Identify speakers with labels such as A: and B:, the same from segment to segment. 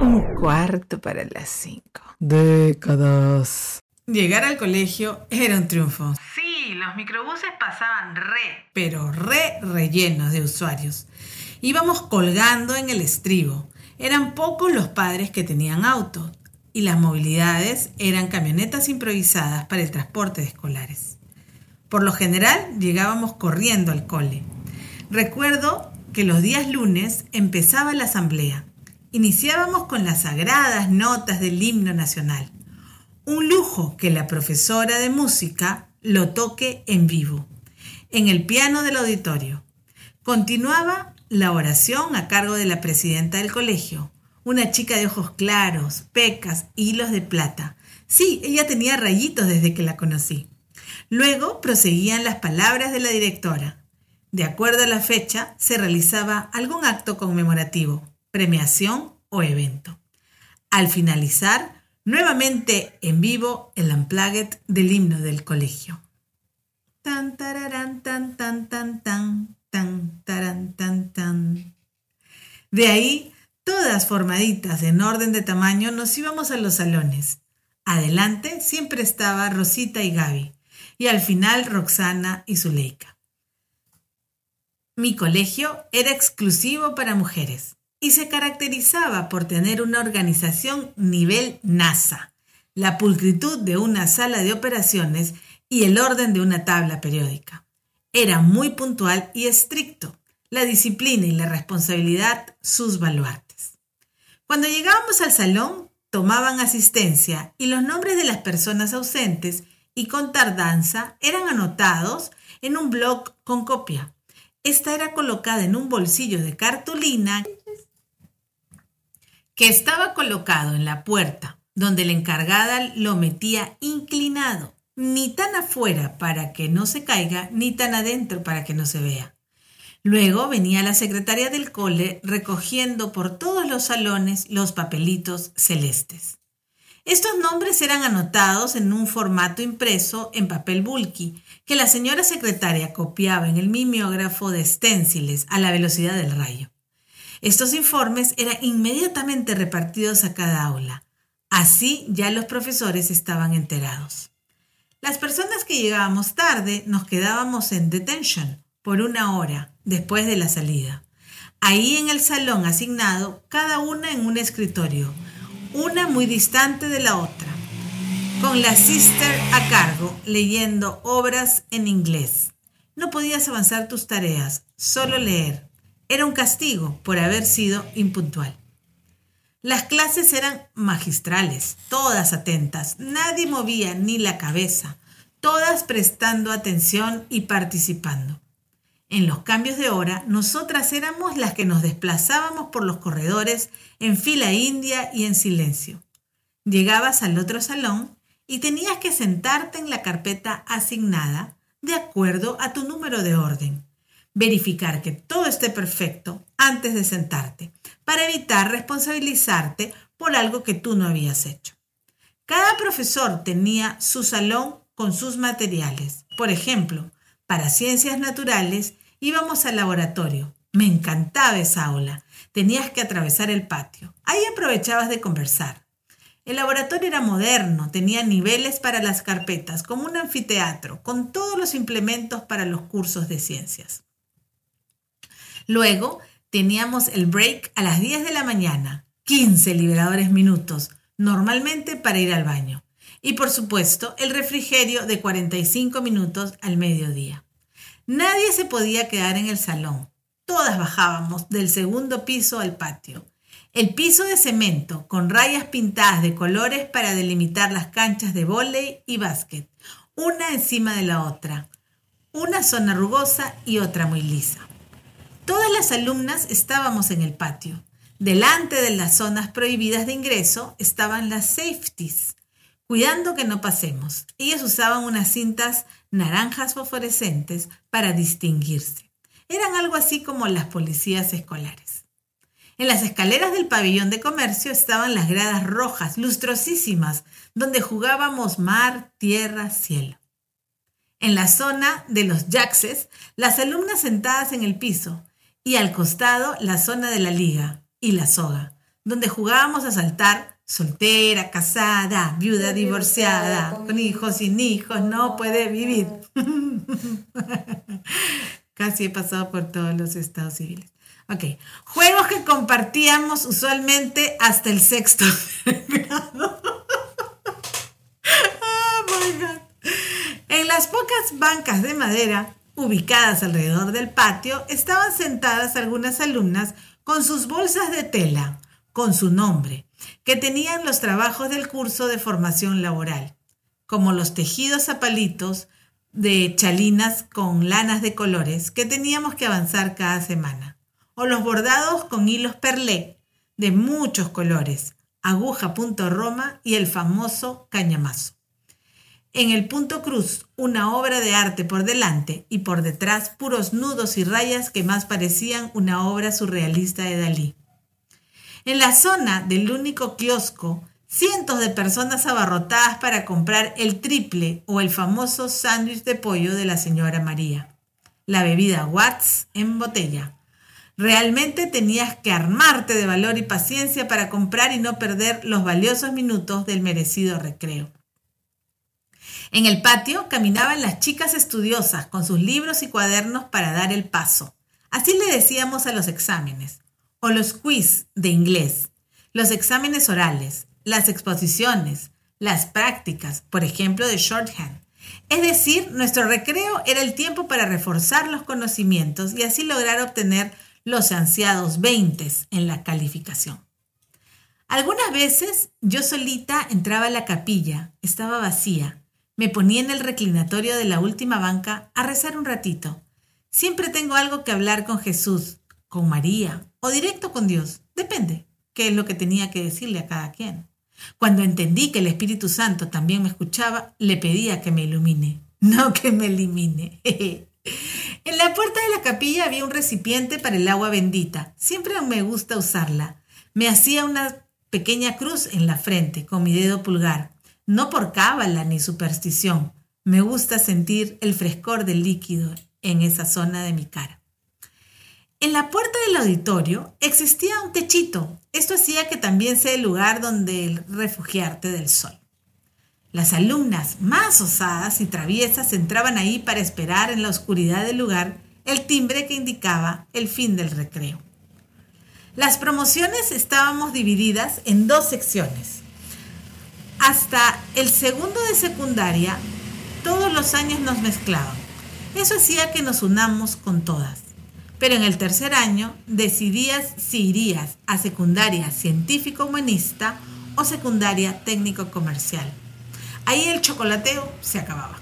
A: Un cuarto para las cinco.
B: Décadas.
C: Llegar al colegio era un triunfo. Sí, los microbuses pasaban re, pero re rellenos de usuarios. Íbamos colgando en el estribo. Eran pocos los padres que tenían auto y las movilidades eran camionetas improvisadas para el transporte de escolares. Por lo general llegábamos corriendo al cole. Recuerdo que los días lunes empezaba la asamblea. Iniciábamos con las sagradas notas del himno nacional. Un lujo que la profesora de música lo toque en vivo, en el piano del auditorio. Continuaba la oración a cargo de la presidenta del colegio, una chica de ojos claros, pecas, hilos de plata. Sí, ella tenía rayitos desde que la conocí. Luego proseguían las palabras de la directora. De acuerdo a la fecha, se realizaba algún acto conmemorativo premiación o evento. Al finalizar, nuevamente en vivo el unplugged del himno del colegio. Tan tararán tan tan tan tan tan tan tan. De ahí, todas formaditas en orden de tamaño, nos íbamos a los salones. Adelante siempre estaba Rosita y Gaby, y al final Roxana y Zuleika. Mi colegio era exclusivo para mujeres y se caracterizaba por tener una organización nivel NASA, la pulcritud de una sala de operaciones y el orden de una tabla periódica. Era muy puntual y estricto, la disciplina y la responsabilidad sus. Cuando llegábamos al salón, tomaban asistencia y los nombres de las personas ausentes y con tardanza eran anotados en un bloc con copia. Esta era colocada en un bolsillo de cartulina que estaba colocado en la puerta, donde la encargada lo metía inclinado, ni tan afuera para que no se caiga, ni tan adentro para que no se vea. Luego venía la secretaria del cole recogiendo por todos los salones los papelitos celestes. Estos nombres eran anotados en un formato impreso en papel bulky que la señora secretaria copiaba en el mimeógrafo de esténciles a la velocidad del rayo. Estos informes eran inmediatamente repartidos a cada aula. Así ya los profesores estaban enterados. Las personas que llegábamos tarde nos quedábamos en detention por una hora después de la salida. Ahí en el salón asignado, cada una en un escritorio, una muy distante de la otra, con la sister a cargo leyendo obras en inglés. No podías avanzar tus tareas, solo leer. Era un castigo por haber sido impuntual. Las clases eran magistrales, todas atentas, nadie movía ni la cabeza, todas prestando atención y participando. En los cambios de hora, nosotras éramos las que nos desplazábamos por los corredores en fila india y en silencio. Llegabas al otro salón y tenías que sentarte en la carpeta asignada de acuerdo a tu número de orden verificar que todo esté perfecto antes de sentarte, para evitar responsabilizarte por algo que tú no habías hecho. Cada profesor tenía su salón con sus materiales. Por ejemplo, para ciencias naturales íbamos al laboratorio. Me encantaba esa aula. Tenías que atravesar el patio. Ahí aprovechabas de conversar. El laboratorio era moderno, tenía niveles para las carpetas, como un anfiteatro, con todos los implementos para los cursos de ciencias. Luego teníamos el break a las 10 de la mañana, 15 liberadores minutos, normalmente para ir al baño. Y por supuesto, el refrigerio de 45 minutos al mediodía. Nadie se podía quedar en el salón. Todas bajábamos del segundo piso al patio. El piso de cemento, con rayas pintadas de colores para delimitar las canchas de vóley y básquet, una encima de la otra. Una zona rugosa y otra muy lisa. Todas las alumnas estábamos en el patio. Delante de las zonas prohibidas de ingreso estaban las safeties, cuidando que no pasemos. Ellas usaban unas cintas naranjas fosforescentes para distinguirse. Eran algo así como las policías escolares. En las escaleras del pabellón de comercio estaban las gradas rojas, lustrosísimas, donde jugábamos mar, tierra, cielo. En la zona de los jaxes, las alumnas sentadas en el piso, y al costado la zona de la liga y la soga, donde jugábamos a saltar soltera, casada, viuda, divorciada, con hijos, sin hijos, no puede vivir. Casi he pasado por todos los estados civiles. Ok, juegos que compartíamos usualmente hasta el sexto grado. oh my God. En las pocas bancas de madera ubicadas alrededor del patio estaban sentadas algunas alumnas con sus bolsas de tela, con su nombre, que tenían los trabajos del curso de formación laboral, como los tejidos a palitos de chalinas con lanas de colores que teníamos que avanzar cada semana, o los bordados con hilos perlé de muchos colores, aguja punto roma y el famoso cañamazo. En el punto cruz, una obra de arte por delante y por detrás puros nudos y rayas que más parecían una obra surrealista de Dalí. En la zona del único kiosco, cientos de personas abarrotadas para comprar el triple o el famoso sándwich de pollo de la señora María. La bebida Watts en botella. Realmente tenías que armarte de valor y paciencia para comprar y no perder los valiosos minutos del merecido recreo. En el patio caminaban las chicas estudiosas con sus libros y cuadernos para dar el paso. Así le decíamos a los exámenes, o los quiz de inglés, los exámenes orales, las exposiciones, las prácticas, por ejemplo, de shorthand. Es decir, nuestro recreo era el tiempo para reforzar los conocimientos y así lograr obtener los ansiados 20 en la calificación. Algunas veces yo solita entraba a la capilla, estaba vacía, me ponía en el reclinatorio de la última banca a rezar un ratito. Siempre tengo algo que hablar con Jesús, con María o directo con Dios. Depende qué es lo que tenía que decirle a cada quien. Cuando entendí que el Espíritu Santo también me escuchaba, le pedía que me ilumine, no que me elimine. en la puerta de la capilla había un recipiente para el agua bendita. Siempre me gusta usarla. Me hacía una pequeña cruz en la frente con mi dedo pulgar no por cábala ni superstición. Me gusta sentir el frescor del líquido en esa zona de mi cara. En la puerta del auditorio existía un techito. Esto hacía que también sea el lugar donde refugiarte del sol. Las alumnas más osadas y traviesas entraban ahí para esperar en la oscuridad del lugar el timbre que indicaba el fin del recreo. Las promociones estábamos divididas en dos secciones hasta el segundo de secundaria, todos los años nos mezclaban. Eso hacía que nos unamos con todas. Pero en el tercer año decidías si irías a secundaria científico-humanista o secundaria técnico-comercial. Ahí el chocolateo se acababa.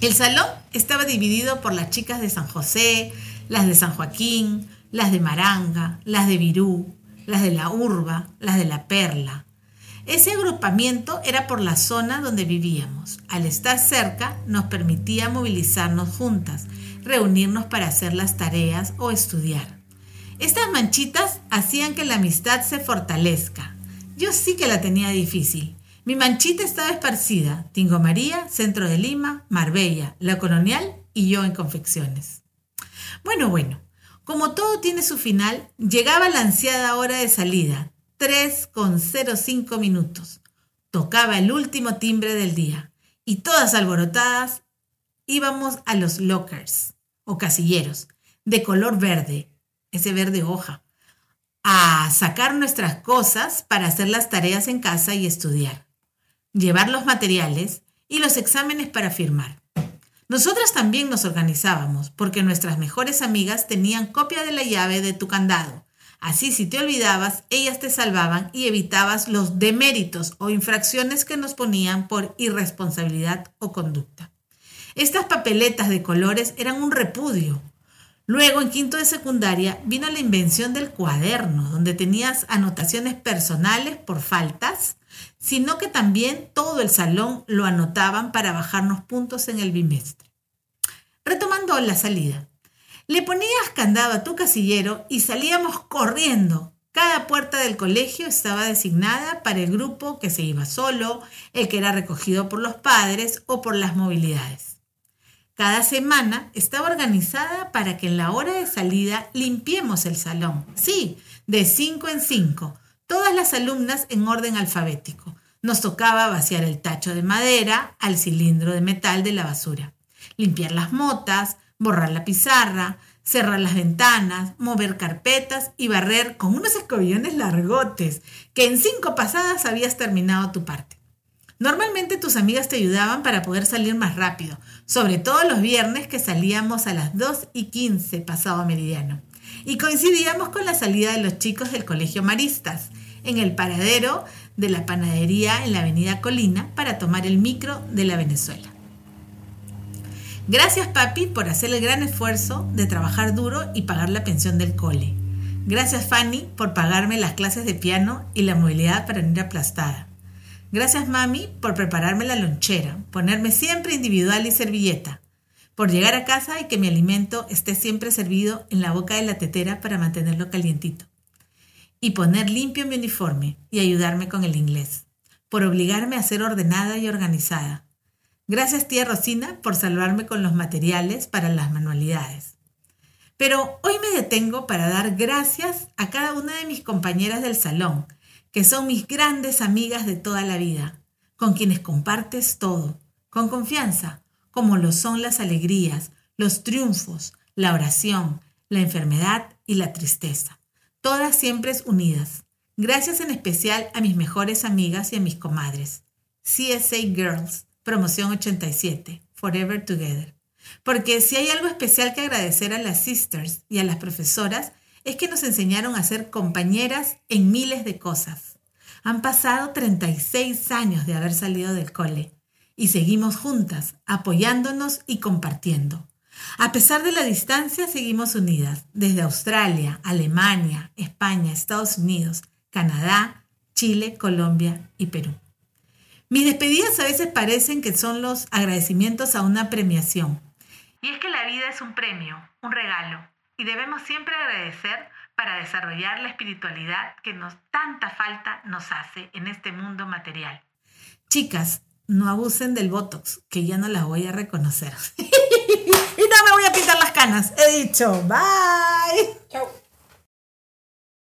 C: El salón estaba dividido por las chicas de San José, las de San Joaquín, las de Maranga, las de Virú, las de la Urba, las de la Perla, ese agrupamiento era por la zona donde vivíamos. Al estar cerca nos permitía movilizarnos juntas, reunirnos para hacer las tareas o estudiar. Estas manchitas hacían que la amistad se fortalezca. Yo sí que la tenía difícil. Mi manchita estaba esparcida. Tingo María, Centro de Lima, Marbella, La Colonial y yo en confecciones. Bueno, bueno, como todo tiene su final, llegaba la ansiada hora de salida, 3,05 minutos. Tocaba el último timbre del día y todas alborotadas íbamos a los lockers o casilleros de color verde, ese verde hoja, a sacar nuestras cosas para hacer las tareas en casa y estudiar, llevar los materiales y los exámenes para firmar. Nosotras también nos organizábamos porque nuestras mejores amigas tenían copia de la llave de tu candado Así si te olvidabas, ellas te salvaban y evitabas los deméritos o infracciones que nos ponían por irresponsabilidad o conducta. Estas papeletas de colores eran un repudio. Luego, en quinto de secundaria, vino la invención del cuaderno, donde tenías anotaciones personales por faltas, sino que también todo el salón lo anotaban para bajarnos puntos en el bimestre. Retomando la salida, Le ponías candado a tu casillero y salíamos corriendo. Cada puerta del colegio estaba designada para el grupo que se iba solo, el que era recogido por los padres o por las movilidades. Cada semana estaba organizada para que en la hora de salida limpiemos el salón. Sí, de cinco en cinco, todas las alumnas en orden alfabético. Nos tocaba vaciar el tacho de madera al cilindro de metal de la basura, limpiar las motas, borrar la pizarra, cerrar las ventanas, mover carpetas y barrer con unos escobillones largotes, que en cinco pasadas habías terminado tu parte. Normalmente tus amigas te ayudaban para poder salir más rápido, sobre todo los viernes que salíamos a las 2 y 15 pasado meridiano. Y coincidíamos con la salida de los chicos del Colegio Maristas, en el paradero de la panadería en la avenida Colina para tomar el micro de la Venezuela. Gracias papi por hacer el gran esfuerzo de trabajar duro y pagar la pensión del cole. Gracias Fanny por pagarme las clases de piano y la movilidad para ir aplastada. Gracias mami por prepararme la lonchera, ponerme siempre individual y servilleta, por llegar a casa y que mi alimento esté siempre servido en la boca de la tetera para mantenerlo calientito, y poner limpio mi uniforme y ayudarme con el inglés, por obligarme a ser ordenada y organizada, Gracias tía Rosina por salvarme con los materiales para las manualidades. Pero hoy me detengo para dar gracias a cada una de mis compañeras del salón, que son mis grandes amigas de toda la vida, con quienes compartes todo, con confianza, como lo son las alegrías, los triunfos, la oración, la enfermedad y la tristeza, todas siempre unidas. Gracias en especial a mis mejores amigas y a mis comadres, CSA Girls, Promoción 87, Forever Together. Porque si hay algo especial que agradecer a las sisters y a las profesoras, es que nos enseñaron a ser compañeras en miles de cosas. Han pasado 36 años de haber salido del cole y seguimos juntas, apoyándonos y compartiendo. A pesar de la distancia, seguimos unidas, desde Australia, Alemania, España, Estados Unidos, Canadá, Chile, Colombia y Perú. Mis despedidas a veces parecen que son los agradecimientos a una premiación. Y es que la vida es un premio, un regalo, y debemos siempre agradecer para desarrollar la espiritualidad que nos tanta falta nos hace en este mundo material. Chicas, no abusen del Botox, que ya no las voy a reconocer. y no me voy a pintar las canas. He dicho, bye. Chao.